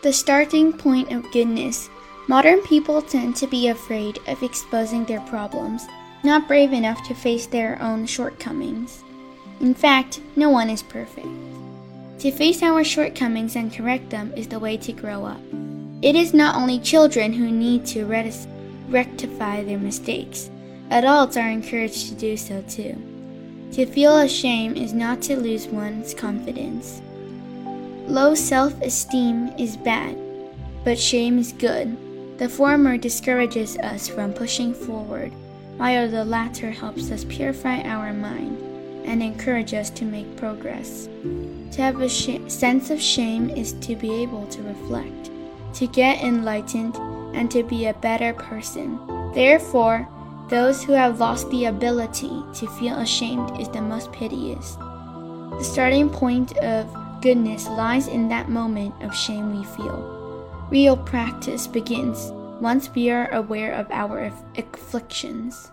The starting point of goodness. Modern people tend to be afraid of exposing their problems, not brave enough to face their own shortcomings. In fact, no one is perfect. To face our shortcomings and correct them is the way to grow up. It is not only children who need to rectify their mistakes, adults are encouraged to do so too. To feel ashamed is not to lose one's confidence. Low self esteem is bad, but shame is good. The former discourages us from pushing forward, while the latter helps us purify our mind and encourage us to make progress. To have a sh- sense of shame is to be able to reflect, to get enlightened, and to be a better person. Therefore, those who have lost the ability to feel ashamed is the most piteous. The starting point of goodness lies in that moment of shame we feel. Real practice begins once we are aware of our afflictions.